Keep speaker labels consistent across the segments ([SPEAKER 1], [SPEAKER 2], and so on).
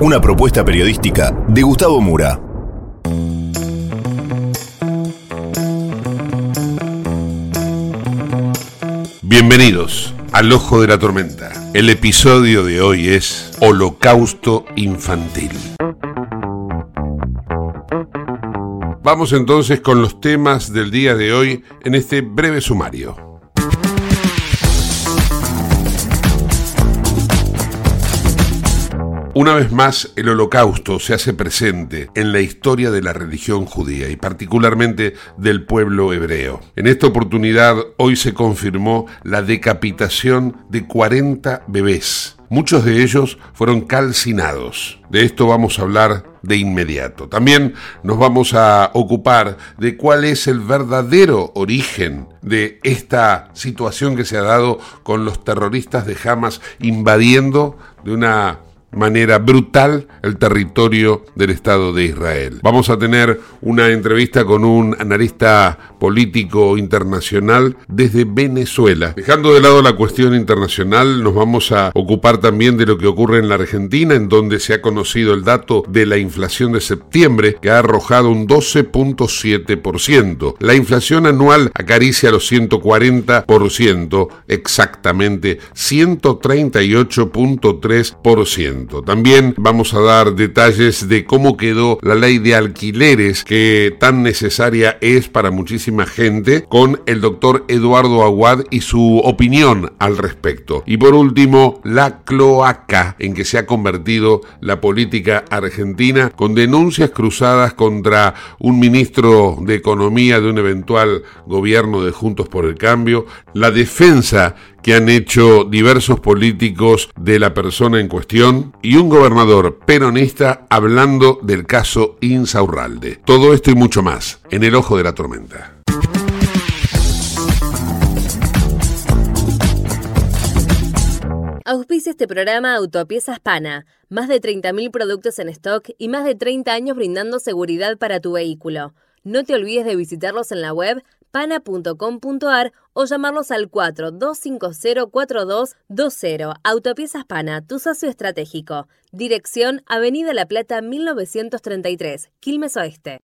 [SPEAKER 1] Una propuesta periodística de Gustavo Mura. Bienvenidos al Ojo de la Tormenta. El episodio de hoy es Holocausto Infantil. Vamos entonces con los temas del día de hoy en este breve sumario. Una vez más, el holocausto se hace presente en la historia de la religión judía y particularmente del pueblo hebreo. En esta oportunidad, hoy se confirmó la decapitación de 40 bebés. Muchos de ellos fueron calcinados. De esto vamos a hablar de inmediato. También nos vamos a ocupar de cuál es el verdadero origen de esta situación que se ha dado con los terroristas de Hamas invadiendo de una manera brutal el territorio del Estado de Israel. Vamos a tener una entrevista con un analista político internacional desde Venezuela. Dejando de lado la cuestión internacional, nos vamos a ocupar también de lo que ocurre en la Argentina, en donde se ha conocido el dato de la inflación de septiembre, que ha arrojado un 12.7%. La inflación anual acaricia los 140%, exactamente 138.3%. También vamos a dar detalles de cómo quedó la ley de alquileres que tan necesaria es para muchísima gente con el doctor Eduardo Aguad y su opinión al respecto. Y por último, la cloaca en que se ha convertido la política argentina con denuncias cruzadas contra un ministro de Economía de un eventual gobierno de Juntos por el Cambio, la defensa que han hecho diversos políticos de la persona en cuestión y un gobernador peronista hablando del caso Insaurralde. Todo esto y mucho más en el ojo de la tormenta.
[SPEAKER 2] Auspicia este programa Autopiezas Pana. Más de 30.000 productos en stock y más de 30 años brindando seguridad para tu vehículo. No te olvides de visitarlos en la web pana.com.ar o llamarlos al 42504220. Autopiezas Pana, tu socio estratégico. Dirección Avenida La Plata 1933, Quilmes Oeste.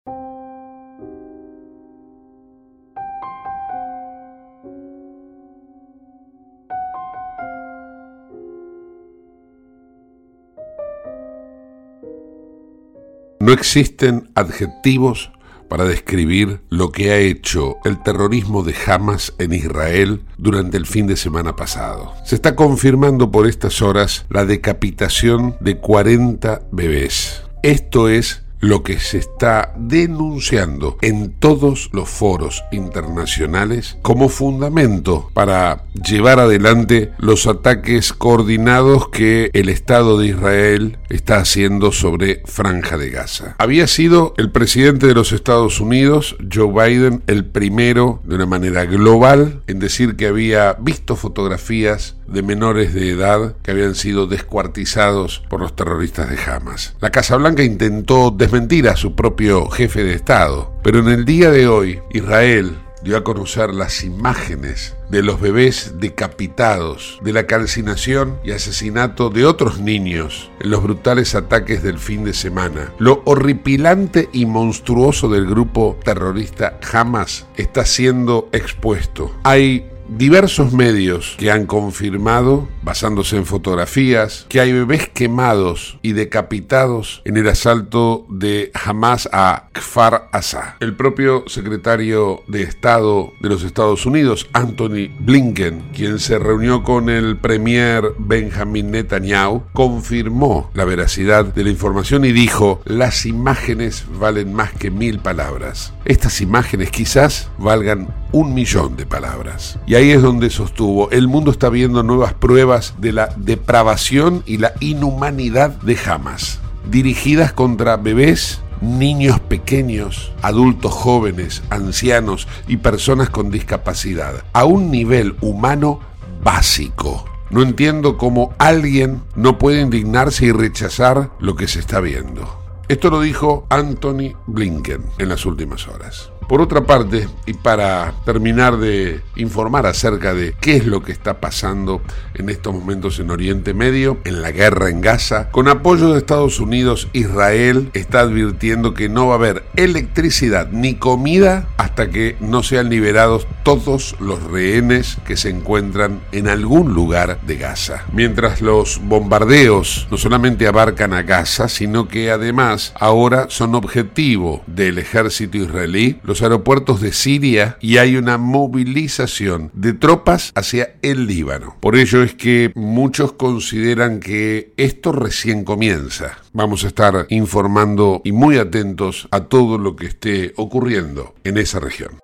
[SPEAKER 1] No existen adjetivos para describir lo que ha hecho el terrorismo de Hamas en Israel durante el fin de semana pasado. Se está confirmando por estas horas la decapitación de 40 bebés. Esto es lo que se está denunciando en todos los foros internacionales como fundamento para llevar adelante los ataques coordinados que el Estado de Israel está haciendo sobre Franja de Gaza. Había sido el presidente de los Estados Unidos, Joe Biden, el primero de una manera global en decir que había visto fotografías de menores de edad que habían sido descuartizados por los terroristas de Hamas. La Casa Blanca intentó a su propio jefe de Estado, pero en el día de hoy Israel dio a conocer las imágenes de los bebés decapitados, de la calcinación y asesinato de otros niños en los brutales ataques del fin de semana. Lo horripilante y monstruoso del grupo terrorista Hamas está siendo expuesto. Hay diversos medios que han confirmado, basándose en fotografías, que hay bebés quemados y decapitados en el asalto de Hamas a Kfar Asa. El propio secretario de Estado de los Estados Unidos, Anthony Blinken, quien se reunió con el premier Benjamin Netanyahu, confirmó la veracidad de la información y dijo, las imágenes valen más que mil palabras. Estas imágenes quizás valgan un millón de palabras. Y ahí es donde sostuvo, el mundo está viendo nuevas pruebas de la depravación y la inhumanidad de Hamas, dirigidas contra bebés, niños pequeños, adultos jóvenes, ancianos y personas con discapacidad, a un nivel humano básico. No entiendo cómo alguien no puede indignarse y rechazar lo que se está viendo. Esto lo dijo Anthony Blinken en las últimas horas. Por otra parte, y para terminar de informar acerca de qué es lo que está pasando en estos momentos en Oriente Medio, en la guerra en Gaza, con apoyo de Estados Unidos, Israel está advirtiendo que no va a haber electricidad ni comida hasta que no sean liberados todos los rehenes que se encuentran en algún lugar de Gaza. Mientras los bombardeos no solamente abarcan a Gaza, sino que además ahora son objetivo del ejército israelí, aeropuertos de Siria y hay una movilización de tropas hacia el Líbano. Por ello es que muchos consideran que esto recién comienza. Vamos a estar informando y muy atentos a todo lo que esté ocurriendo en esa región.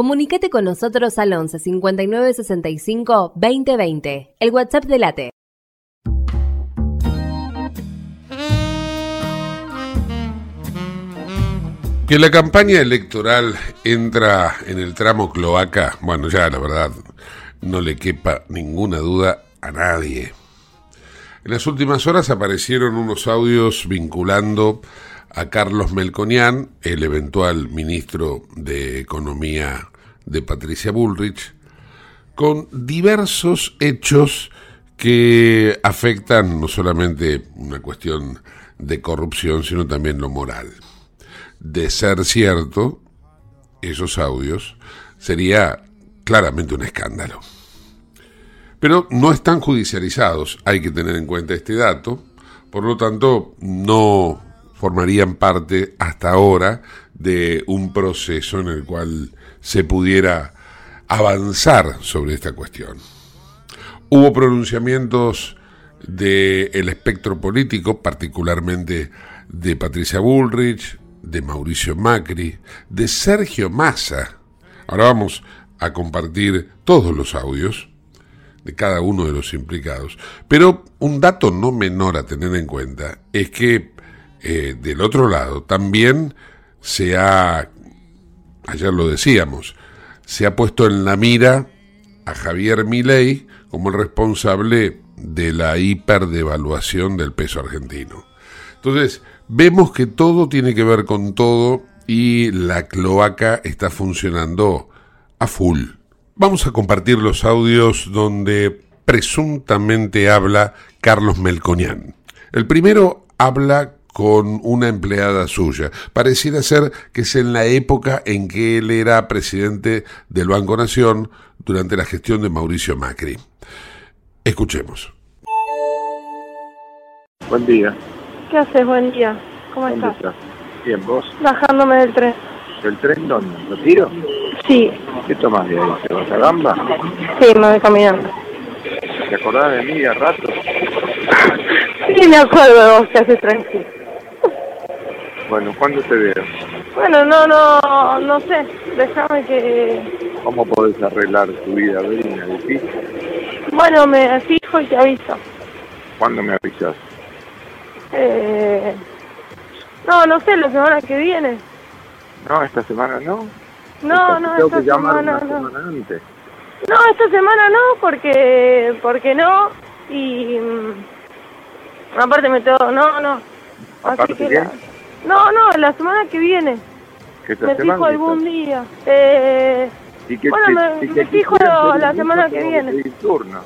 [SPEAKER 2] Comunicate con nosotros al 11 59 65 2020, el WhatsApp de Late.
[SPEAKER 1] Que la campaña electoral entra en el tramo cloaca, bueno, ya la verdad no le quepa ninguna duda a nadie. En las últimas horas aparecieron unos audios vinculando a Carlos Melconian, el eventual ministro de Economía de Patricia Bullrich, con diversos hechos que afectan no solamente una cuestión de corrupción, sino también lo moral. De ser cierto, esos audios sería claramente un escándalo. Pero no están judicializados, hay que tener en cuenta este dato, por lo tanto no formarían parte hasta ahora de un proceso en el cual se pudiera avanzar sobre esta cuestión. Hubo pronunciamientos del espectro político, particularmente de Patricia Bullrich, de Mauricio Macri, de Sergio Massa. Ahora vamos a compartir todos los audios de cada uno de los implicados. Pero un dato no menor a tener en cuenta es que eh, del otro lado, también se ha, ayer lo decíamos, se ha puesto en la mira a Javier Milei como el responsable de la hiperdevaluación del peso argentino. Entonces, vemos que todo tiene que ver con todo y la cloaca está funcionando a full. Vamos a compartir los audios donde presuntamente habla Carlos Melconian. El primero habla con una empleada suya. Pareciera ser que es en la época en que él era presidente del Banco Nación durante la gestión de Mauricio Macri. Escuchemos.
[SPEAKER 3] Buen día.
[SPEAKER 4] ¿Qué haces? Buen día. ¿Cómo
[SPEAKER 3] ¿Dónde
[SPEAKER 4] estás?
[SPEAKER 3] estás? Bien, vos.
[SPEAKER 4] Bajándome del tren.
[SPEAKER 3] ¿El tren dónde? ¿Lo tiro?
[SPEAKER 4] Sí,
[SPEAKER 3] ¿Qué tomas de ahí? ¿Te vas a Gamba?
[SPEAKER 4] sí, me voy caminando.
[SPEAKER 3] ¿Te acordás de mí a rato?
[SPEAKER 4] Sí, me acuerdo de vos que haces tranquilo.
[SPEAKER 3] Bueno, ¿cuándo te veo?
[SPEAKER 4] Bueno, no, no, no sé. Déjame que...
[SPEAKER 3] ¿Cómo podés arreglar tu vida, Verina? ¿Difícil?
[SPEAKER 4] Bueno, me fijo y te aviso.
[SPEAKER 3] ¿Cuándo me avisas?
[SPEAKER 4] Eh... No, no sé, la semana que viene.
[SPEAKER 3] No, esta semana no.
[SPEAKER 4] No,
[SPEAKER 3] Esta-
[SPEAKER 4] no,
[SPEAKER 3] tengo
[SPEAKER 4] esta
[SPEAKER 3] que llamar
[SPEAKER 4] semana
[SPEAKER 3] una
[SPEAKER 4] no.
[SPEAKER 3] semana antes.
[SPEAKER 4] No, esta semana no, porque porque no. Y mm, aparte me tengo, no, no. Así
[SPEAKER 3] ¿Aparte
[SPEAKER 4] que la- no, no, la semana que viene.
[SPEAKER 3] ¿Que esta
[SPEAKER 4] Me fijo algún día. Eh,
[SPEAKER 3] ¿Y que
[SPEAKER 4] Bueno,
[SPEAKER 3] te-
[SPEAKER 4] me-
[SPEAKER 3] y
[SPEAKER 4] me fijo la semana que viene.
[SPEAKER 3] turno.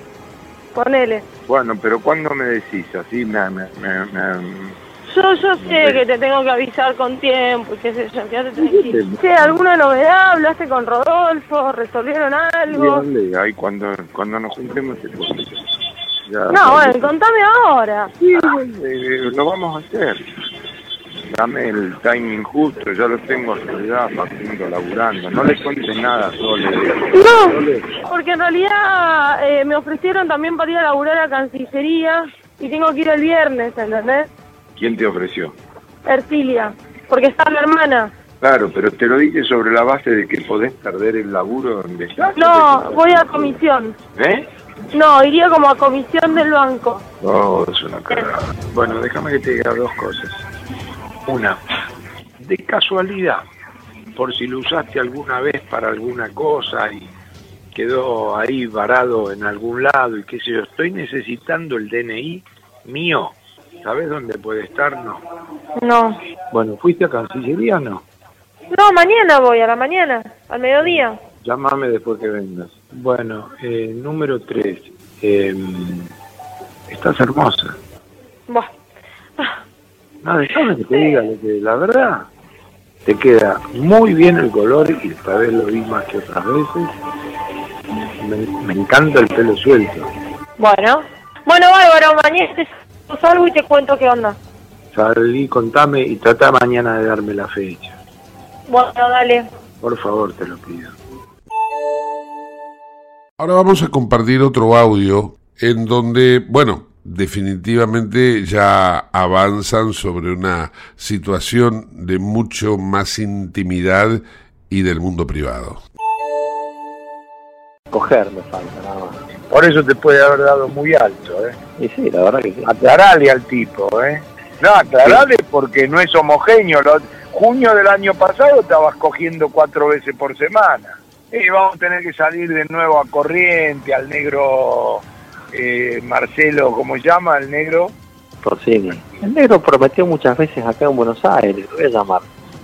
[SPEAKER 4] ponele.
[SPEAKER 3] Bueno, pero ¿cuándo me decís? Así me... me, me, me-
[SPEAKER 4] Yo, yo sé que te tengo que avisar con tiempo y qué sé yo, quédate tranquilo. Sí, ¿alguna novedad? ¿Hablaste con Rodolfo? ¿Resolvieron algo?
[SPEAKER 3] Dale, ahí cuando, cuando nos juntemos te cuento.
[SPEAKER 4] No, bueno, contame ahora.
[SPEAKER 3] Sí, eh, lo vamos a hacer. Dame el timing justo, ya lo tengo Soledad, Facundo, laburando. No le cuentes nada, Sole.
[SPEAKER 4] No, porque en realidad eh, me ofrecieron también para ir a laburar a Cancillería y tengo que ir el viernes, ¿entendés?
[SPEAKER 3] ¿Quién te ofreció?
[SPEAKER 4] Ercilia, porque está la hermana.
[SPEAKER 3] Claro, pero te lo dije sobre la base de que podés perder el laburo donde estás.
[SPEAKER 4] No, voy a comisión.
[SPEAKER 3] ¿Eh?
[SPEAKER 4] No, iría como a comisión del banco.
[SPEAKER 3] Oh, es una cagada. Bueno, déjame que te diga dos cosas. Una, de casualidad, por si lo usaste alguna vez para alguna cosa y quedó ahí varado en algún lado y qué sé yo, estoy necesitando el DNI mío. ¿Sabes dónde puede estar? No.
[SPEAKER 4] No.
[SPEAKER 3] Bueno, ¿fuiste a Cancillería o no?
[SPEAKER 4] No, mañana voy, a la mañana, al mediodía.
[SPEAKER 3] Llámame después que vengas. Bueno, eh, número tres. eh, estás hermosa.
[SPEAKER 4] Buah.
[SPEAKER 3] No, déjame que te diga lo que la verdad. Te queda muy bien el color y esta vez lo vi más que otras veces. Me, me encanta el pelo suelto.
[SPEAKER 4] Bueno. Bueno, Bárbaro, mañana te salgo y te cuento qué onda.
[SPEAKER 3] Salí, contame y trata mañana de darme la fecha.
[SPEAKER 4] Bueno, dale.
[SPEAKER 3] Por favor, te lo pido.
[SPEAKER 1] Ahora vamos a compartir otro audio en donde, bueno, definitivamente ya avanzan sobre una situación de mucho más intimidad y del mundo privado.
[SPEAKER 5] Coger me falta nada más.
[SPEAKER 3] Por eso te puede haber dado muy alto, ¿eh?
[SPEAKER 5] Y sí, la verdad que sí.
[SPEAKER 3] Aclarale al tipo, ¿eh? No, aclarale porque no es homogéneo. Lo- junio del año pasado estabas cogiendo cuatro veces por semana. Y vamos a tener que salir de nuevo a Corriente, al negro eh, Marcelo, ¿cómo llama? El negro.
[SPEAKER 5] Porcini. El negro prometió muchas veces acá en Buenos Aires, lo voy a llamar.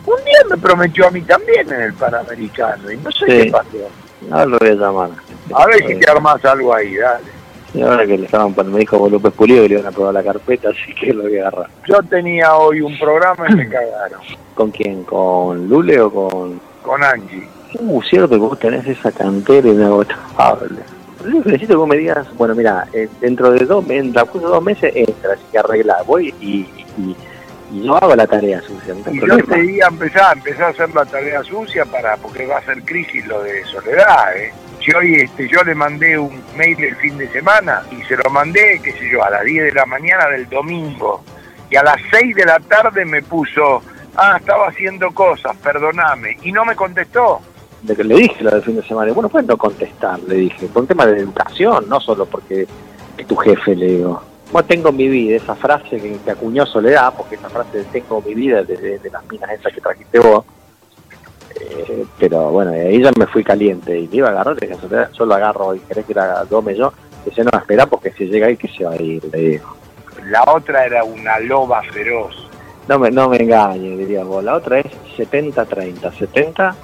[SPEAKER 3] Un día me prometió a mí también en el Panamericano y no sé
[SPEAKER 5] Sí.
[SPEAKER 3] qué pasó.
[SPEAKER 5] Ahora lo voy a llamar.
[SPEAKER 3] A ver si te armas algo ahí, dale.
[SPEAKER 5] Y ahora que le estaban poniendo, me dijo López Pulido que le iban a probar la carpeta, así que lo voy a agarrar.
[SPEAKER 3] Yo tenía hoy un programa y me cagaron.
[SPEAKER 5] ¿Con quién? ¿Con Lule o con...?
[SPEAKER 3] Con Angie.
[SPEAKER 5] Uh, cierto que vos tenés esa cantera inagotable. Lo único que necesito que vos me digas, bueno, mira, eh, dentro de dos meses, en la de dos meses entra, así que arregla, voy y, y, y yo hago la tarea sucia, no
[SPEAKER 3] Y yo
[SPEAKER 5] problema.
[SPEAKER 3] te iba a empezar, empezar a hacer la tarea sucia para porque va a ser crisis lo de soledad, ¿eh? Si hoy este, yo le mandé un mail el fin de semana y se lo mandé, qué sé yo, a las 10 de la mañana del domingo y a las 6 de la tarde me puso, ah, estaba haciendo cosas, perdoname, y no me contestó.
[SPEAKER 5] De que le dije lo del fin de semana, y bueno, pues no contestar, le dije, por un tema de educación, no solo porque es tu jefe, le digo. Bueno, tengo mi vida, esa frase que, que acuñó Soledad, porque esa frase de tengo mi vida de, de- de las minas esas que trajiste vos. Eh, pero bueno, ahí ya me fui caliente y le iba a agarrar, le dije Soledad, yo lo agarro y querés que la tome yo. Dice, no, espera porque si llega ahí que se va a ir, le digo.
[SPEAKER 3] La otra era una loba feroz.
[SPEAKER 5] No me, no me engañes, diría vos. La otra es 70-30. 70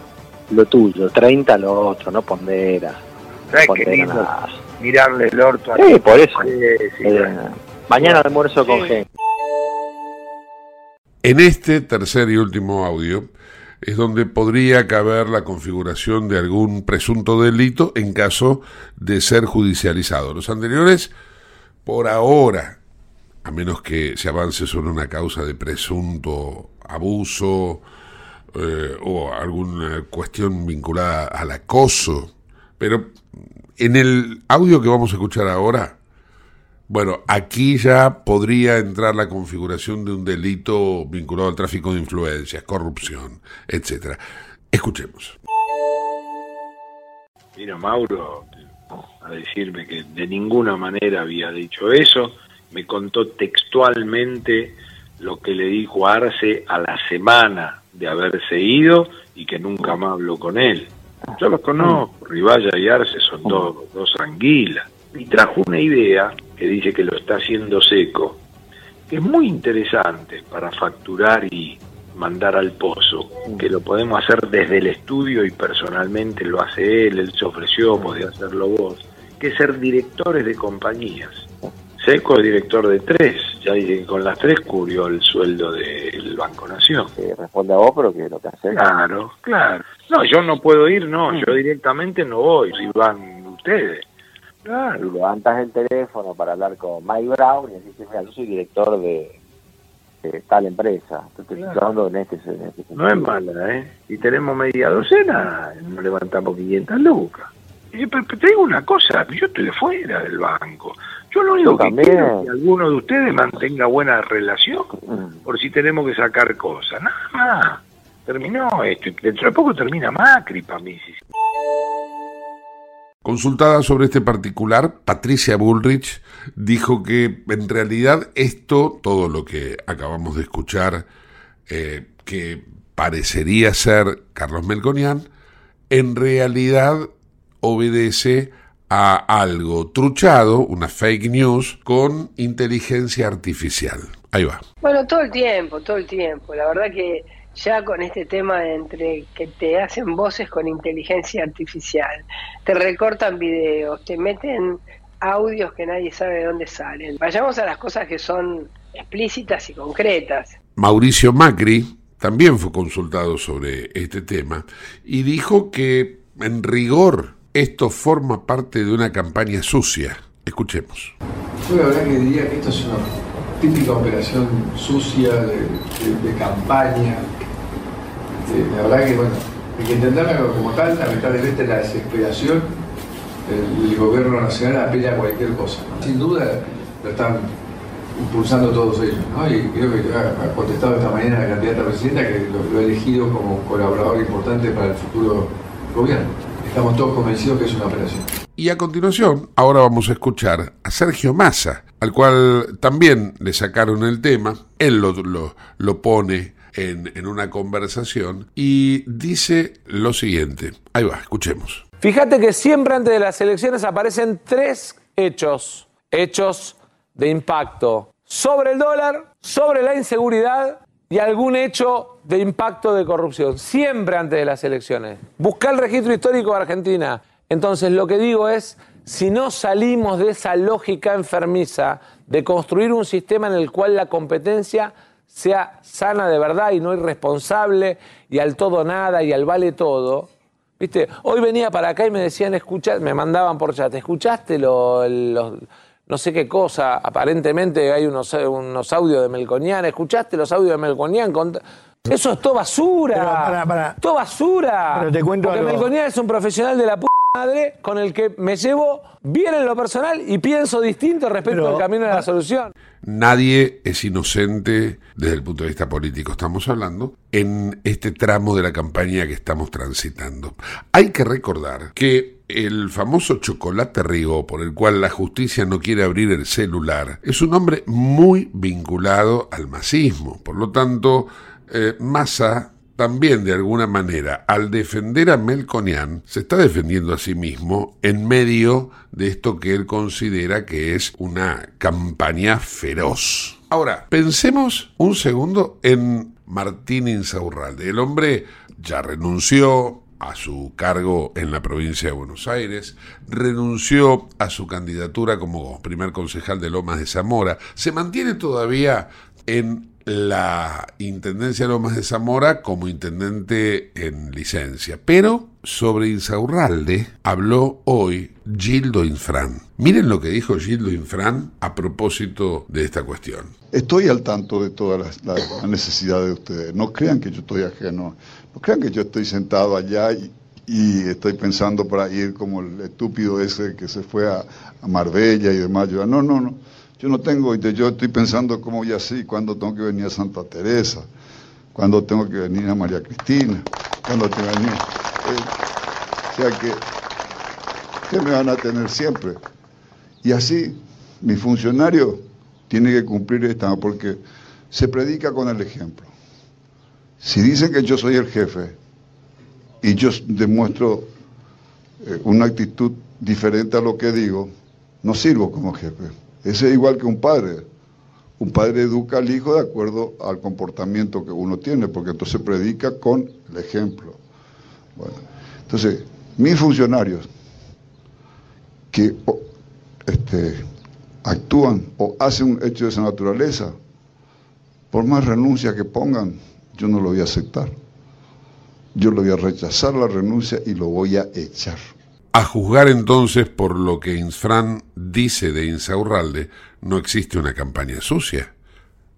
[SPEAKER 5] lo tuyo, 30 lo otro, no pondera.
[SPEAKER 3] ¿Sabes qué
[SPEAKER 5] Pondera
[SPEAKER 3] lindo?
[SPEAKER 5] nada.
[SPEAKER 3] Mirarle el orto a
[SPEAKER 5] Sí, por eso.
[SPEAKER 3] Sí, sí,
[SPEAKER 5] Eh,
[SPEAKER 3] bueno.
[SPEAKER 5] mañana almuerzo con gente.
[SPEAKER 1] En este tercer y último audio es donde podría caber la configuración de algún presunto delito en caso de ser judicializado. Los anteriores, por ahora, a menos que se avance sobre una causa de presunto abuso eh, o alguna cuestión vinculada al acoso. Pero en el audio que vamos a escuchar ahora, bueno, aquí ya podría entrar la configuración de un delito vinculado al tráfico de influencias, corrupción, etcétera. Escuchemos.
[SPEAKER 3] Mira, Mauro, a decirme que de ninguna manera había dicho eso, me contó textualmente lo que le dijo Arce a la semana de haberse ido y que nunca más habló con él. Yo los conozco, Ribaya y Arce son dos, dos anguilas. Y trajo una idea que dice que lo está haciendo seco, que es muy interesante para facturar y mandar al pozo, que lo podemos hacer desde el estudio y personalmente lo hace él, él se ofreció, podía hacerlo vos, que es ser directores de compañías. Seco es director de tres, ya que con las tres cubrió el sueldo del Banco Nación.
[SPEAKER 5] Que responde a vos, pero que lo que hace.
[SPEAKER 3] Claro, claro. No, yo no puedo ir, no, yo directamente no voy, si van ustedes. Claro.
[SPEAKER 5] Y levantas el teléfono para hablar con Mike Brown y decís, mira, yo soy director de, de tal empresa. Estoy
[SPEAKER 3] Claro.
[SPEAKER 5] hablando en este, en este
[SPEAKER 3] No es mala, ¿eh? Y tenemos media docena, nos levantamos 500 lucas. Y, pero, pero te digo una cosa, yo estoy fuera del banco. Yo lo único
[SPEAKER 5] Yo
[SPEAKER 3] que quiero es que alguno de ustedes mantenga buena relación,
[SPEAKER 5] Mm.
[SPEAKER 3] por si tenemos que sacar cosas. Nada más. Terminó esto. Y dentro de poco termina Macri para mí.
[SPEAKER 1] Consultada sobre este particular, Patricia Bullrich dijo que en realidad esto, todo lo que acabamos de escuchar, eh, que parecería ser Carlos Melconian, en realidad obedece a algo truchado, una fake news, con inteligencia artificial. Ahí va.
[SPEAKER 6] Bueno, todo el tiempo, todo el tiempo. La verdad que ya con este tema de entre que te hacen voces con inteligencia artificial, te recortan videos, te meten audios que nadie sabe de dónde salen. Vayamos a las cosas que son explícitas y concretas.
[SPEAKER 1] Mauricio Macri también fue consultado sobre este tema y dijo que en rigor esto forma parte de una campaña sucia. Escuchemos.
[SPEAKER 7] Yo la verdad que diría que esto es una típica operación sucia de, campaña. Este, la verdad que, bueno, hay que entenderla como tal, lamentablemente la desesperación del gobierno nacional apela a cualquier cosa. Sin duda lo están impulsando todos ellos. Y creo que ha, contestado esta mañana la candidata presidenta que lo, lo ha elegido como colaborador importante para el futuro gobierno. Estamos todos convencidos que es una operación.
[SPEAKER 1] Y a continuación, ahora vamos a escuchar a Sergio Massa, al cual también le sacaron el tema, él lo, lo, lo pone en, en una conversación y dice lo siguiente. Ahí va, escuchemos.
[SPEAKER 8] Fíjate que siempre antes de las elecciones aparecen tres hechos, hechos de impacto sobre el dólar, sobre la inseguridad y algún hecho de impacto de corrupción. Siempre antes de las elecciones. Busca el registro histórico de Argentina. Entonces lo que digo es, si no salimos de esa lógica enfermiza de construir un sistema en el cual la competencia sea sana de verdad y no irresponsable y al todo nada y al vale todo, ¿Viste? Hoy venía para acá y me decían, escucha, me mandaban por chat, ¿escuchaste lo- los, no sé qué cosa? Aparentemente hay unos, unos audios de Melconian, ¿escuchaste los audios de Melconian? Eso es todo basura.
[SPEAKER 9] Pero, pará, pará.
[SPEAKER 8] Todo basura.
[SPEAKER 9] Pero te cuento
[SPEAKER 8] Porque
[SPEAKER 9] algo.
[SPEAKER 8] Melconian es un profesional de la p madre con el que me llevo bien en lo personal y pienso distinto respecto
[SPEAKER 9] Pero-
[SPEAKER 8] al camino de la solución.
[SPEAKER 1] Nadie es inocente desde el punto de vista político, estamos hablando, en este tramo de la campaña que estamos transitando. Hay que recordar que el famoso chocolate Rigo, por el cual la justicia no quiere abrir el celular, es un hombre muy vinculado al masismo. Por lo tanto, eh, Massa también de alguna manera, al defender a Melconian, se está defendiendo a sí mismo en medio de esto que él considera que es una campaña feroz. Ahora, pensemos un segundo en Martín Insaurralde. El hombre ya renunció a su cargo en la provincia de Buenos Aires, renunció a su candidatura como primer concejal de Lomas de Zamora, se mantiene todavía en la Intendencia de Lomas de Zamora como intendente en licencia. Pero sobre Insaurralde habló hoy Gildo Infran. Miren lo que dijo Gildo Infran a propósito de esta cuestión.
[SPEAKER 9] Estoy al tanto de todas las, necesidades de ustedes. No crean que yo estoy ajeno. No crean que yo estoy sentado allá y, estoy pensando para ir como el estúpido ese que se fue a, Marbella y demás. Yo, no, no, no. Yo no tengo, yo estoy pensando cómo voy así, cuándo tengo que venir a Santa Teresa, cuándo tengo que venir a María Cristina, cuándo tengo que venir. Eh, o sea que, que me van a tener siempre. Y así, mi funcionario tiene que cumplir esta, porque se predica con el ejemplo. Si dicen que yo soy el jefe y yo demuestro eh, una actitud diferente a lo que digo, no sirvo como jefe. Ese es igual que un padre. Un padre educa al hijo de acuerdo al comportamiento que uno tiene, porque entonces predica con el ejemplo. Entonces, mis funcionarios que este, actúan o hacen un hecho de esa naturaleza, por más renuncia que pongan, yo no lo voy a aceptar. Yo lo voy a rechazar la renuncia y lo voy a echar.
[SPEAKER 1] A juzgar entonces por lo que Infran dice de Insaurralde, no existe una campaña sucia,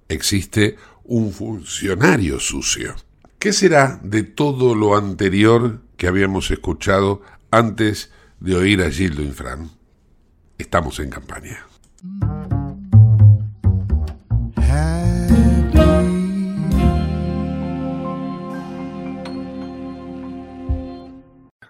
[SPEAKER 1] existe un funcionario sucio. ¿Qué será de todo lo anterior que habíamos escuchado antes de oír a Gildo Infran? Estamos en campaña.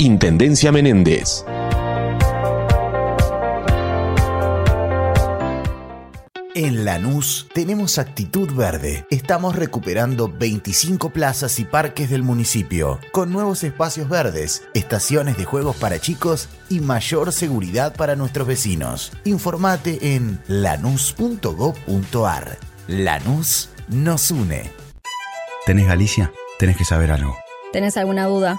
[SPEAKER 10] Intendencia Menéndez.
[SPEAKER 11] En Lanús tenemos actitud verde. Estamos recuperando 25 plazas y parques del municipio, con nuevos espacios verdes, estaciones de juegos para chicos y mayor seguridad para nuestros vecinos. Informate en lanús.gov.ar. Lanús nos une.
[SPEAKER 12] ¿Tenés Galicia? Tenés que saber algo.
[SPEAKER 13] ¿Tenés alguna duda?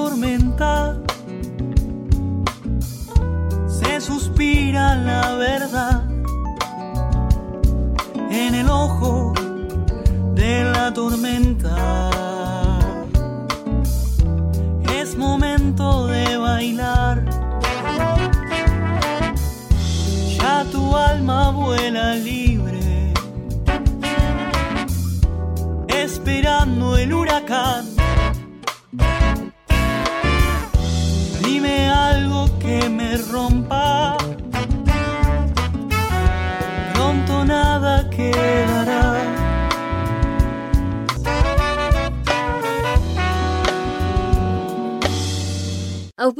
[SPEAKER 14] la verdad en el ojo de la tormenta. Es momento de bailar. Ya tu alma vuela libre,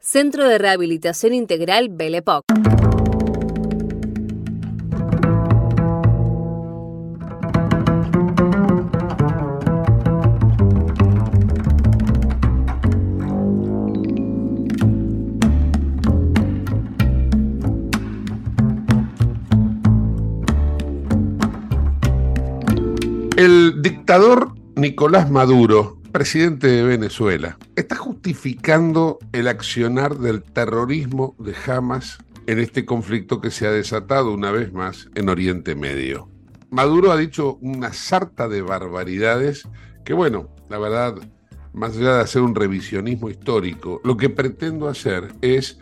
[SPEAKER 2] Centro de Rehabilitación Integral Belepoc.
[SPEAKER 1] El dictador Nicolás Maduro, presidente de Venezuela, está justificando el accionar del terrorismo de Hamas en este conflicto que se ha desatado una vez más en Oriente Medio. Maduro ha dicho una sarta de barbaridades que, bueno, la verdad, más allá de hacer un revisionismo histórico, lo que pretendo hacer es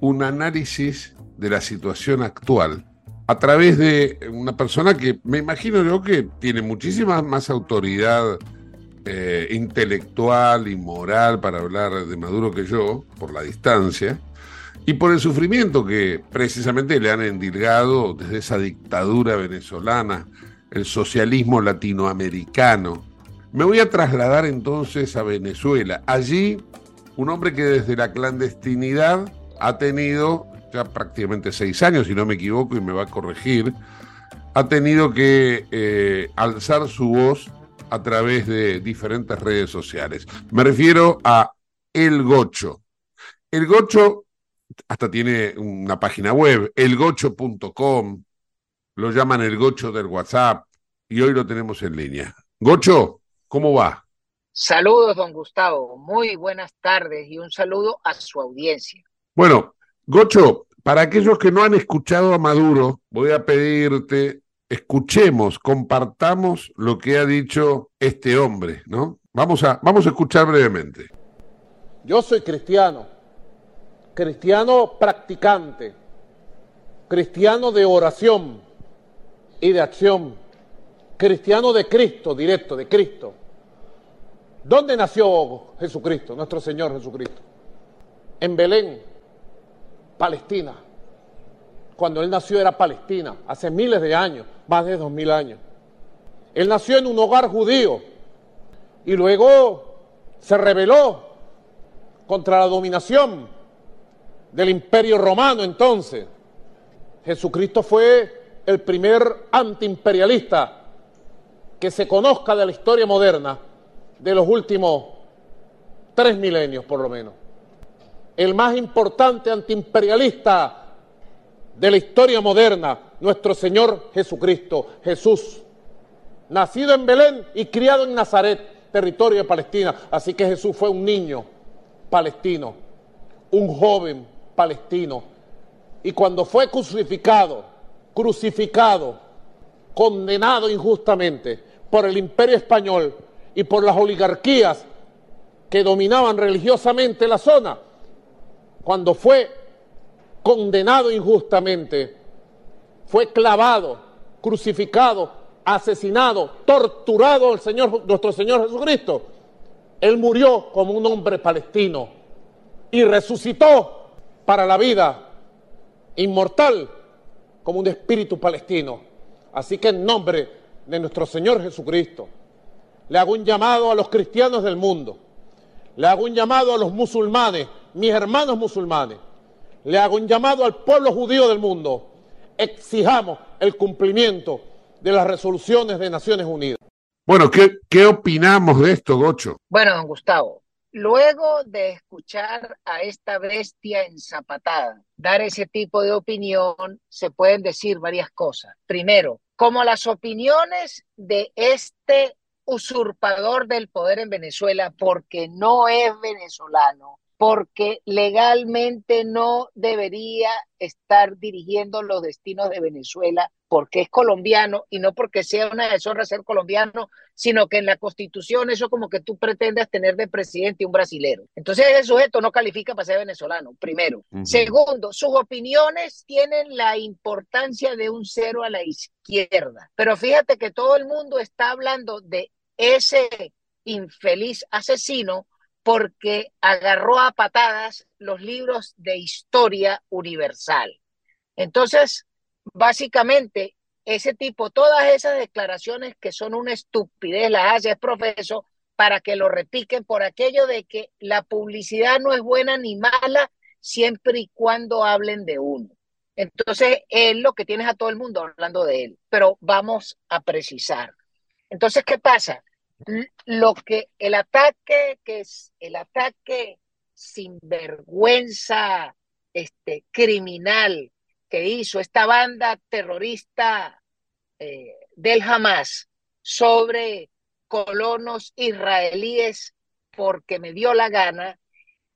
[SPEAKER 1] un análisis de la situación actual a través de una persona que me imagino yo que tiene muchísima más autoridad eh, intelectual y moral para hablar de Maduro que yo, por la distancia, y por el sufrimiento que precisamente le han endilgado desde esa dictadura venezolana, el socialismo latinoamericano. Me voy a trasladar entonces a Venezuela. Allí, un hombre que desde la clandestinidad ha tenido ya prácticamente seis años, si no me equivoco, y me va a corregir, ha tenido que eh, alzar su voz a través de diferentes redes sociales. Me refiero a El Gocho. El Gocho hasta tiene una página web, elgocho.com, lo llaman el Gocho del WhatsApp, y hoy lo tenemos en línea. Gocho, ¿cómo va?
[SPEAKER 15] Saludos, don Gustavo. Muy buenas tardes y un saludo a su audiencia.
[SPEAKER 1] Bueno, Gocho, para aquellos que no han escuchado a Maduro, voy a pedirte, escuchemos, compartamos lo que ha dicho este hombre, ¿no? Vamos a, vamos a escuchar brevemente.
[SPEAKER 16] Yo soy cristiano, cristiano practicante, cristiano de oración y de acción, cristiano de Cristo, directo, de Cristo. ¿Dónde nació Jesucristo, nuestro Señor Jesucristo? En Belén, Palestina. Cuando él nació era Palestina, hace miles de años, más de dos mil años. Él nació en un hogar judío y luego se rebeló contra la dominación del imperio romano entonces. Jesucristo fue el primer antiimperialista que se conozca de la historia moderna de los últimos tres milenios por lo menos el más importante antiimperialista de la historia moderna, nuestro Señor Jesucristo, Jesús, nacido en Belén y criado en Nazaret, territorio de Palestina. Así que Jesús fue un niño palestino, un joven palestino. Y cuando fue crucificado, crucificado, condenado injustamente por el imperio español y por las oligarquías que dominaban religiosamente la zona, cuando fue condenado injustamente, fue clavado, crucificado, asesinado, torturado el Señor, nuestro Señor Jesucristo, Él murió como un hombre palestino y resucitó para la vida inmortal como un espíritu palestino. Así que en nombre de nuestro Señor Jesucristo, le hago un llamado a los cristianos del mundo, le hago un llamado a los musulmanes, mis hermanos musulmanes, le hago un llamado al pueblo judío del mundo, exijamos el cumplimiento de las resoluciones de Naciones Unidas.
[SPEAKER 1] Bueno, ¿qué, qué opinamos de esto, Gocho?
[SPEAKER 15] Bueno, don Gustavo, luego de escuchar a esta bestia enzapatada dar ese tipo de opinión, se pueden decir varias cosas. Primero, como las opiniones de este usurpador del poder en Venezuela, porque no es venezolano, porque legalmente no debería estar dirigiendo los destinos de Venezuela porque es colombiano y no porque sea una deshonra ser colombiano, sino que en la constitución eso como que tú pretendas tener de presidente un brasilero. Entonces ese sujeto no califica para ser venezolano, primero. Segundo, sus opiniones tienen la importancia de un cero a la izquierda. Pero fíjate que todo el mundo está hablando de ese infeliz asesino porque agarró a patadas los libros de historia universal. Entonces, básicamente, ese tipo, todas esas declaraciones que son una estupidez, las hace el profesor para que lo repiquen por aquello de que la publicidad no es buena ni mala siempre y cuando hablen de uno. Entonces, él lo que tienes a todo el mundo hablando de él, pero vamos a precisar. Entonces, ¿qué pasa? Lo que el ataque que es el ataque sin vergüenza este criminal que hizo esta banda terrorista eh, del Hamas sobre colonos israelíes porque me dio la gana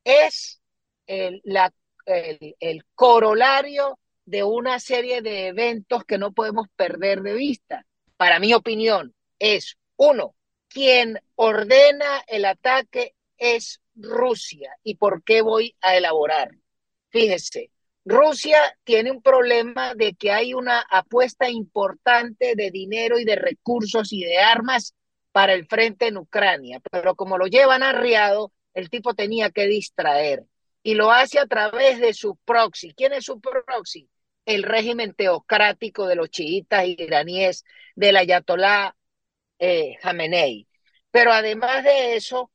[SPEAKER 15] es el, la, el, el corolario de una serie de eventos que no podemos perder de vista. Para mi opinión, es uno, quien ordena el ataque es Rusia. ¿Y por qué voy a elaborar? Fíjese, Rusia tiene un problema de que hay una apuesta importante de dinero y de recursos y de armas para el frente en Ucrania, pero como lo llevan arriado, el tipo tenía que distraer y lo hace a través de su proxy. ¿Quién es su proxy? El régimen teocrático de los chiitas iraníes del ayatolá eh, Jamenei. Pero además de eso,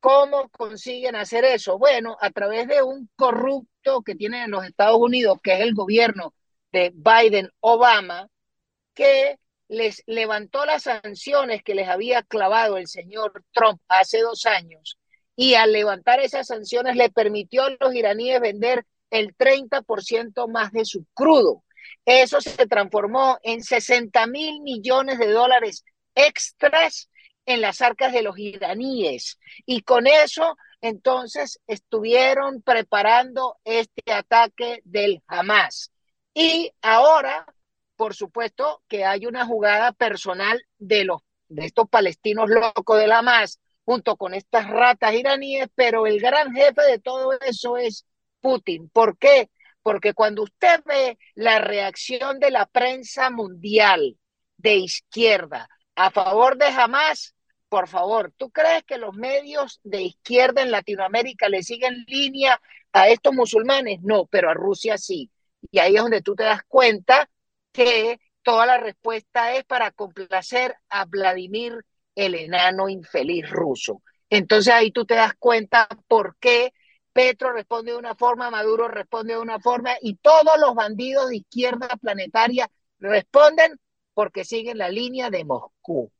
[SPEAKER 15] ¿cómo consiguen hacer eso? Bueno, a través de un corrupto que tienen en los Estados Unidos, que es el gobierno de Biden-Obama, que les levantó las sanciones que les había clavado el señor Trump hace dos años y al levantar esas sanciones le permitió a los iraníes vender el 30% más de su crudo. Eso se transformó en 60 mil millones de dólares extras en las arcas de los iraníes. Y con eso, entonces, estuvieron preparando este ataque del Hamas. Y ahora, por supuesto, que hay una jugada personal de los de estos palestinos locos del Hamas junto con estas ratas iraníes, pero el gran jefe de todo eso es Putin. ¿Por qué? Porque cuando usted ve la reacción de la prensa mundial de izquierda a favor de Hamas, por favor, ¿tú crees que los medios de izquierda en Latinoamérica le siguen línea a estos musulmanes? No, pero a Rusia sí. Y ahí es donde tú te das cuenta que toda la respuesta es para complacer a Vladimir el enano infeliz ruso. Entonces ahí tú te das cuenta por qué Petro responde de una forma, Maduro responde de una forma y todos los bandidos de izquierda planetaria responden porque siguen la línea de Moscú.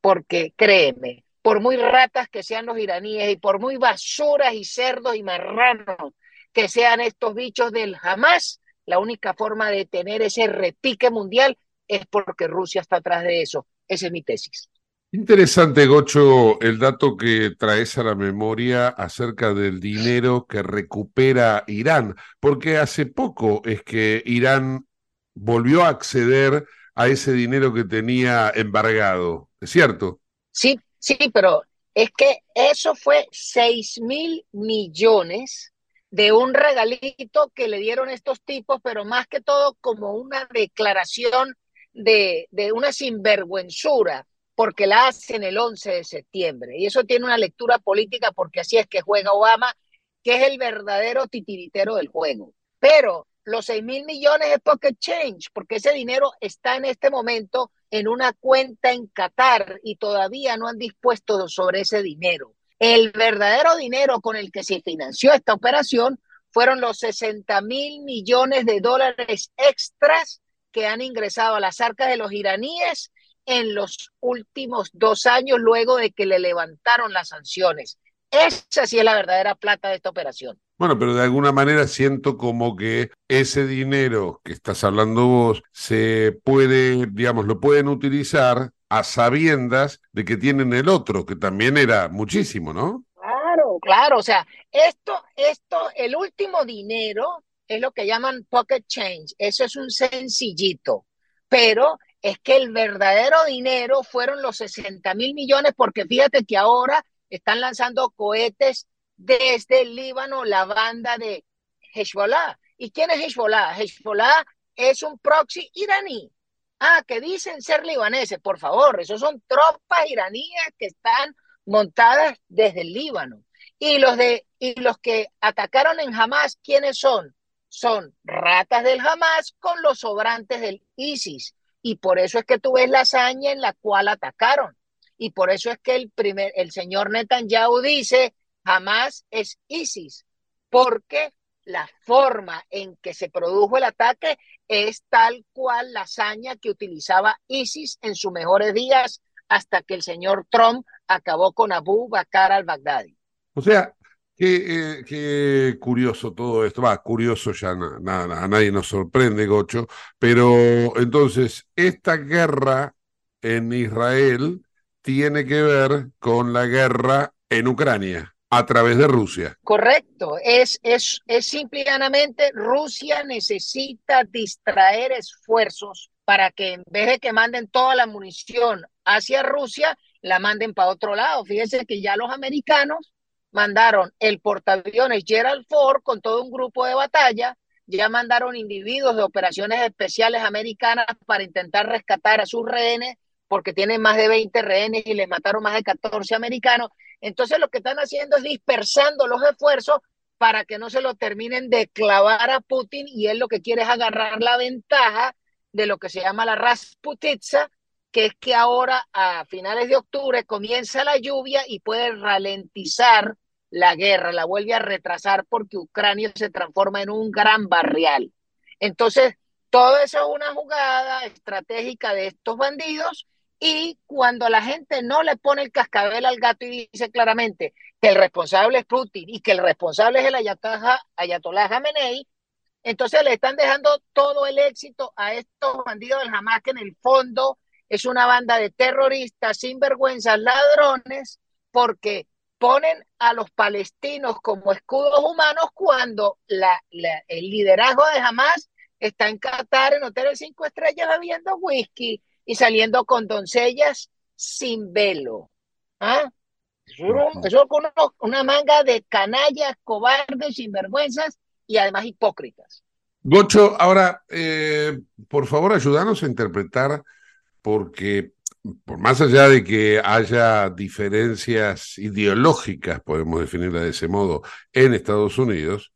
[SPEAKER 15] Porque créeme, por muy ratas que sean los iraníes y por muy basuras y cerdos y marranos que sean estos bichos del Hamas, la única forma de tener ese repique mundial es porque Rusia está atrás de eso. Esa es mi tesis.
[SPEAKER 1] Interesante, Gocho, el dato que traes a la memoria acerca del dinero que recupera Irán, porque hace poco es que Irán volvió a acceder a ese dinero que tenía embargado, ¿es cierto?
[SPEAKER 15] Sí, sí, pero es que eso fue 6 mil millones de un regalito que le dieron estos tipos, pero más que todo como una declaración de, de una sinvergüenzura, porque la hacen el 11 de septiembre. Y eso tiene una lectura política porque así es que juega Obama, que es el verdadero titiritero del juego. Pero los 6 mil millones es pocket change, porque ese dinero está en este momento en una cuenta en Qatar y todavía no han dispuesto sobre ese dinero. El verdadero dinero con el que se financió esta operación fueron los 60 mil millones de dólares extras que han ingresado a las arcas de los iraníes en los últimos dos años luego de que le levantaron las sanciones. Esa sí es la verdadera plata de esta operación.
[SPEAKER 1] Bueno, pero de alguna manera siento como que ese dinero que estás hablando vos se puede, digamos, lo pueden utilizar a sabiendas de que tienen el otro, que también era muchísimo, ¿no?
[SPEAKER 15] Claro, claro, o sea, Esto, esto, el último dinero es lo que llaman pocket change. Eso es un sencillito. Pero es que el verdadero dinero fueron los 60 mil millones, porque fíjate que ahora están lanzando cohetes desde el Líbano, la banda de Hezbollah. ¿Y quién es Hezbollah? Hezbollah es un proxy iraní. Ah, que dicen ser libaneses, por favor, esos son tropas iraníes que están montadas desde el Líbano. Y los de y los que atacaron en Hamas, ¿quiénes son? Son ratas del Hamas con los sobrantes del ISIS. Y por eso es que tú ves la hazaña en la cual atacaron. Y por eso es que el primer el señor Netanyahu dice, Hamas es ISIS, porque la forma en que se produjo el ataque es tal cual la hazaña que utilizaba ISIS en sus mejores días hasta que el señor Trump acabó con Abu Bakr al-Baghdadi.
[SPEAKER 1] O sea, qué, qué, curioso todo esto. Va, curioso ya nada, a nadie nos sorprende, Gocho. Pero entonces, esta guerra en Israel tiene que ver con la guerra en Ucrania a través de Rusia.
[SPEAKER 15] Correcto, es, es, es simple y llanamente Rusia necesita distraer esfuerzos para que en vez de que manden toda la munición hacia Rusia, la manden para otro lado. Fíjense que ya los americanos mandaron el portaaviones Gerald Ford con todo un grupo de batalla, ya mandaron individuos de operaciones especiales americanas para intentar rescatar a sus rehenes, porque tienen más de 20 rehenes y les mataron más de 14 americanos. Entonces lo que están haciendo es dispersando los esfuerzos para que no se lo terminen de clavar a Putin y él lo que quiere es agarrar la ventaja de lo que se llama la Rasputitsa, que es que ahora a finales de octubre comienza la lluvia y puede ralentizar la guerra, la vuelve a retrasar porque Ucrania se transforma en un gran barrial. Entonces, todo eso es una jugada estratégica de estos bandidos y cuando la gente no le pone el cascabel al gato y dice claramente que el responsable es Putin y que el responsable es el Ayatollah, Khamenei, entonces le están dejando todo el éxito a estos bandidos del Hamas que en el fondo es una banda de terroristas, sinvergüenzas, ladrones, porque ponen a los palestinos como escudos humanos cuando la, el liderazgo de Hamas está en Qatar en hoteles cinco estrellas bebiendo whisky y saliendo con doncellas sin velo. ¿Ah? Eso, es una, manga de canallas, cobardes, sinvergüenzas y además hipócritas.
[SPEAKER 1] Gocho, ahora, eh, por favor, ayúdanos a interpretar, porque por más allá de que haya diferencias ideológicas, podemos definirla de ese modo, en Estados Unidos,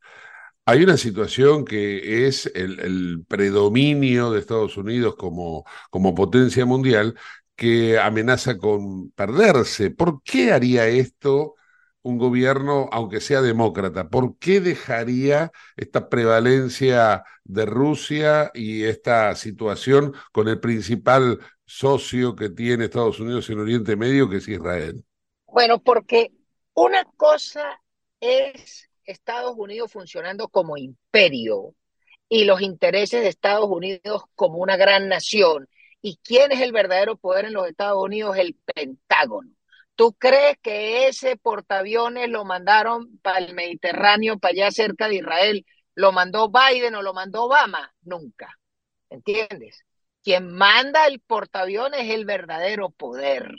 [SPEAKER 1] hay una situación que es el, predominio de Estados Unidos como, como potencia mundial que amenaza con perderse. ¿Por qué haría esto un gobierno, aunque sea demócrata? ¿Por qué dejaría esta prevalencia de Rusia y esta situación con el principal socio que tiene Estados Unidos en Oriente Medio, que es Israel?
[SPEAKER 15] Bueno, porque una cosa es Estados Unidos funcionando como imperio y los intereses de Estados Unidos como una gran nación. ¿Y quién es el verdadero poder en los Estados Unidos? El Pentágono. ¿Tú crees que ese portaaviones lo mandaron para el Mediterráneo, para allá cerca de Israel? ¿Lo mandó Biden o lo mandó Obama? Nunca. ¿Entiendes? Quien manda el portaaviones es el verdadero poder.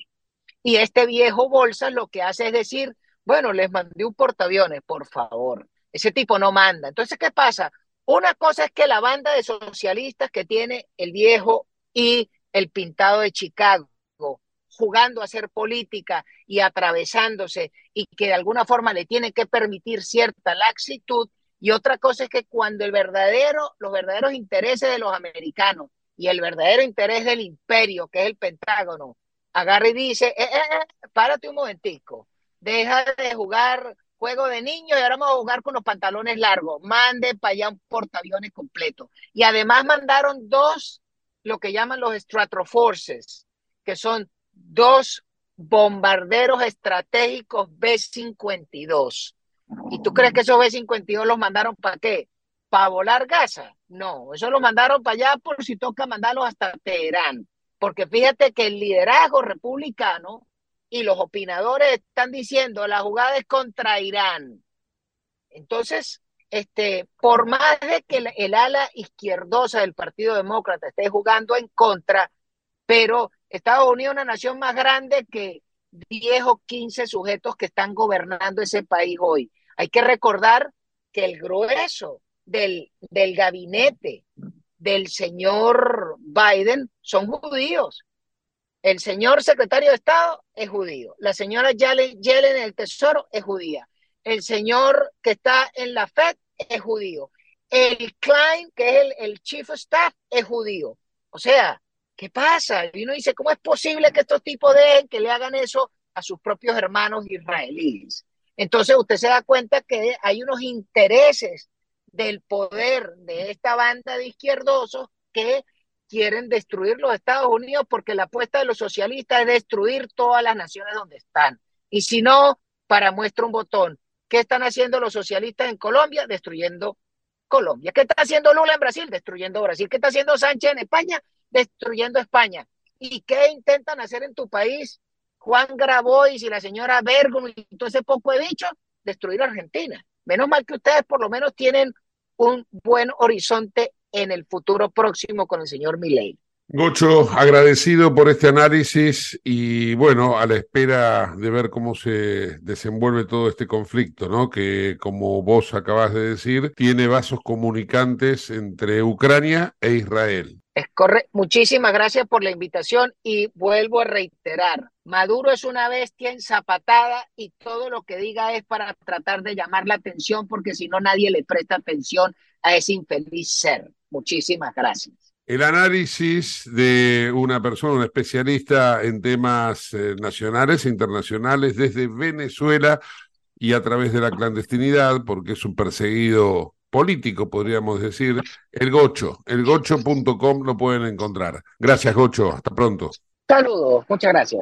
[SPEAKER 15] Y este viejo bolsa lo que hace es decir, bueno, les mandé un portaaviones, por favor. Ese tipo no manda. Entonces, ¿qué pasa? Una cosa es que la banda de socialistas que tiene el viejo y el pintado de Chicago, jugando a hacer política y atravesándose y que de alguna forma le tiene que permitir cierta laxitud. Y otra cosa es que cuando el verdadero, los verdaderos intereses de los americanos y el verdadero interés del imperio, que es el Pentágono, agarra y dice, eh, eh, eh, párate un momentico, deja de jugar juego de niños y ahora vamos a jugar con los pantalones largos. Mande para allá un portaaviones completo. Y además mandaron dos, lo que llaman los Stratoforces, que son dos bombarderos estratégicos B-52. ¿Y tú crees que esos B-52 los mandaron para qué? ¿Para volar Gaza? No, eso lo mandaron para allá por si toca mandarlos hasta Teherán. Porque fíjate que el liderazgo republicano y los opinadores están diciendo la jugada es contra Irán. Entonces, este, por más de que el, ala izquierdosa del Partido Demócrata esté jugando en contra, pero Estados Unidos es una nación más grande que 10 o 15 sujetos que están gobernando ese país hoy. Hay que recordar que el grueso del, del gabinete del señor Biden son judíos. El señor secretario de Estado es judío. La señora Yellen, Yellen en el Tesoro es judía. El señor que está en la Fed es judío. El Klein, que es el, el chief of staff, es judío. O sea, ¿qué pasa? Y uno dice, ¿cómo es posible que estos tipos dejen que le hagan eso a sus propios hermanos israelíes? Entonces usted se da cuenta que hay unos intereses del poder de esta banda de izquierdosos que quieren destruir los Estados Unidos porque la apuesta de los socialistas es destruir todas las naciones donde están. Y si no, para muestra un botón. ¿Qué están haciendo los socialistas en Colombia? Destruyendo Colombia. ¿Qué está haciendo Lula en Brasil? Destruyendo Brasil. ¿Qué está haciendo Sánchez en España? Destruyendo España. ¿Y qué intentan hacer en tu país Juan Grabois y la señora Bergo y todo ese poco de bicho? Destruir Argentina. Menos mal que ustedes por lo menos tienen un buen horizonte en el futuro próximo con el señor Milei.
[SPEAKER 1] Gocho, agradecido por este análisis y bueno, a la espera de ver cómo se desenvuelve todo este conflicto, ¿no? Que como vos acabas de decir, tiene vasos comunicantes entre Ucrania e Israel.
[SPEAKER 15] Es correcto. Muchísimas gracias por la invitación y vuelvo a reiterar, Maduro es una bestia enzapatada y todo lo que diga es para tratar de llamar la atención porque si no nadie le presta atención a ese infeliz ser. Muchísimas gracias.
[SPEAKER 1] El análisis de una persona, un especialista en temas eh, nacionales e internacionales desde Venezuela y a través de la clandestinidad, porque es un perseguido político, podríamos decir, el Gocho, elgocho.com lo pueden encontrar. Gracias, Gocho, hasta pronto.
[SPEAKER 15] Saludos, muchas gracias.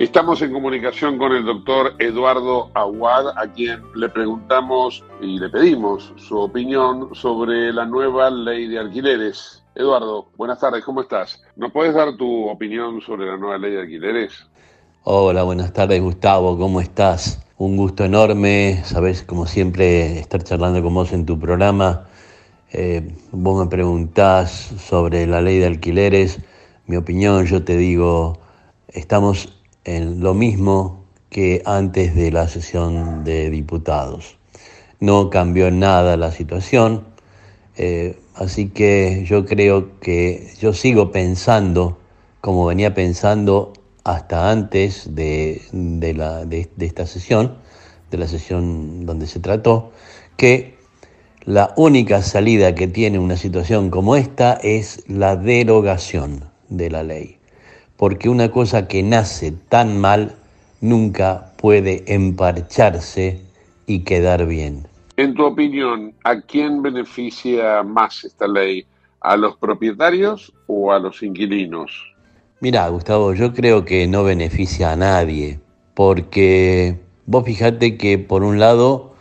[SPEAKER 1] Estamos en comunicación con el doctor Eduardo Aguad, a quien le preguntamos y le pedimos su opinión sobre la nueva ley de alquileres. Eduardo, buenas tardes, ¿cómo estás? ¿Nos puedes dar tu opinión sobre la nueva ley de alquileres?
[SPEAKER 17] Hola, buenas tardes Gustavo, ¿cómo estás? Un gusto enorme, sabes, como siempre, estar charlando con vos en tu programa. Eh, vos me preguntás sobre la ley de alquileres, mi opinión, yo te digo, estamos en lo mismo que antes de la sesión de diputados. No cambió nada la situación, eh, así que yo creo que yo sigo pensando, como venía pensando hasta antes de, la, de esta sesión, de la sesión donde se trató, que la única salida que tiene una situación como esta es la derogación de la ley porque una cosa que nace tan mal nunca puede emparcharse y quedar bien.
[SPEAKER 1] En tu opinión, ¿a quién beneficia más esta ley? ¿A los propietarios o a los inquilinos?
[SPEAKER 17] Mira, Gustavo, yo creo que no beneficia a nadie, porque vos fijate que por un lado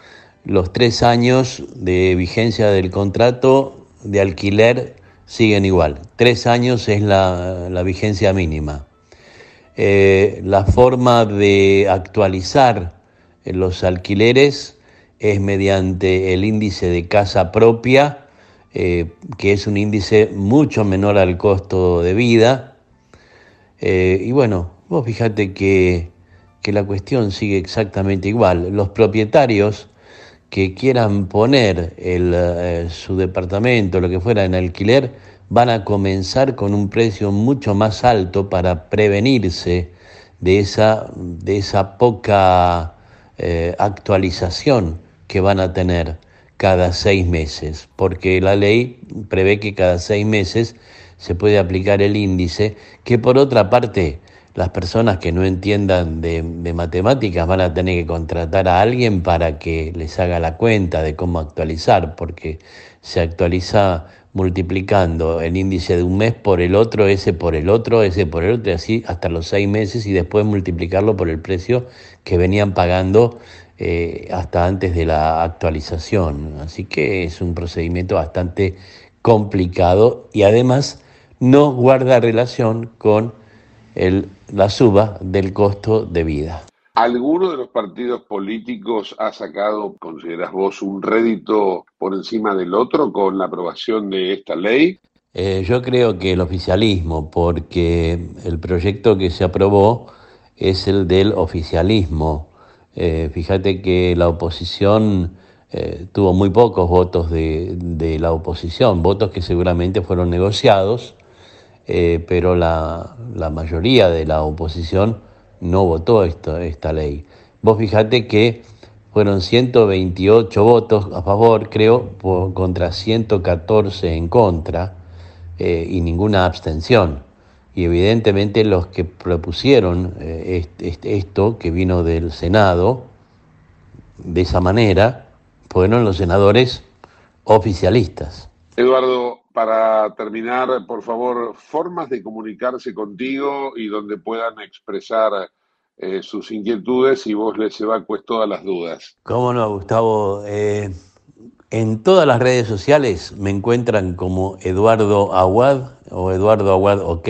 [SPEAKER 17] los tres años de vigencia del contrato de alquiler siguen igual. Tres años es la, vigencia mínima. Eh, la forma de actualizar los alquileres es mediante el índice de casa propia, eh, que es un índice mucho menor al costo de vida. Eh, y bueno, vos fíjate que, que la cuestión sigue exactamente igual. Los propietarios que quieran poner el, eh, su departamento, lo que fuera, en alquiler, van a comenzar con un precio mucho más alto para prevenirse de esa, de esa poca eh, actualización que van a tener, cada seis meses, porque la ley prevé que cada seis meses se puede aplicar el índice, que por otra parte las personas que no entiendan de, matemáticas van a tener que contratar a alguien para que les haga la cuenta de cómo actualizar, porque se actualiza multiplicando el índice de un mes por el otro, ese por el otro, ese por el otro, y así hasta los seis meses y después multiplicarlo por el precio que venían pagando eh, hasta antes de la actualización. Así que es un procedimiento bastante complicado y además no guarda relación con el, la suba del costo de vida.
[SPEAKER 1] ¿Alguno de los partidos políticos ha sacado, consideras vos, un rédito por encima del otro con la aprobación de esta ley?
[SPEAKER 17] Eh, yo creo que el oficialismo, porque el proyecto que se aprobó es el del oficialismo eh, fíjate que la oposición eh, tuvo muy pocos votos de, la oposición, votos que seguramente fueron negociados, eh, pero la, mayoría de la oposición no votó esta ley. Vos fíjate que fueron 128 votos a favor, creo, contra 114 en contra y ninguna abstención y evidentemente los que propusieron eh, esto que vino del Senado de esa manera fueron los senadores oficialistas.
[SPEAKER 1] Eduardo, para terminar, por favor, formas de comunicarse contigo y donde puedan expresar eh, sus inquietudes y vos les evacues todas las dudas.
[SPEAKER 17] Cómo no, Gustavo. Eh, en todas las redes sociales me encuentran como Eduardo Aguad o Eduardo Aguad OK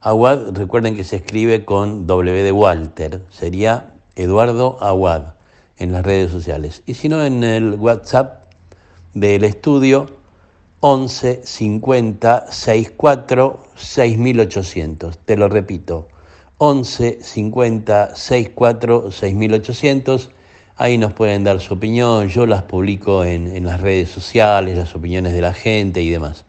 [SPEAKER 17] Aguad, recuerden que se escribe con W de Walter, sería Eduardo Aguad en las redes sociales. Y si no, en el WhatsApp del estudio 11 50 64 6800. Te lo repito, 11 50 64 6800. Ahí nos pueden dar su opinión, yo las publico en, en las redes sociales, las opiniones de la gente y demás.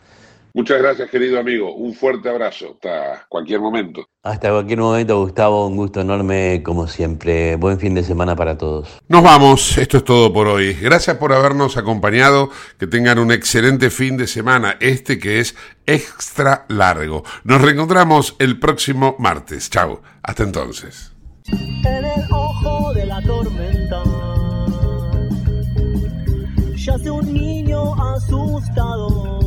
[SPEAKER 1] Muchas gracias, querido amigo. Un fuerte abrazo. Hasta cualquier momento.
[SPEAKER 17] Hasta cualquier momento, Gustavo. Un gusto enorme, como siempre. Buen fin de semana para todos.
[SPEAKER 1] Nos vamos. Esto es todo por hoy. Gracias por habernos acompañado. Que tengan un excelente fin de semana. Este que es extra largo. Nos reencontramos el próximo martes. Chao. Hasta entonces.
[SPEAKER 14] En el ojo de la tormenta yace un niño asustado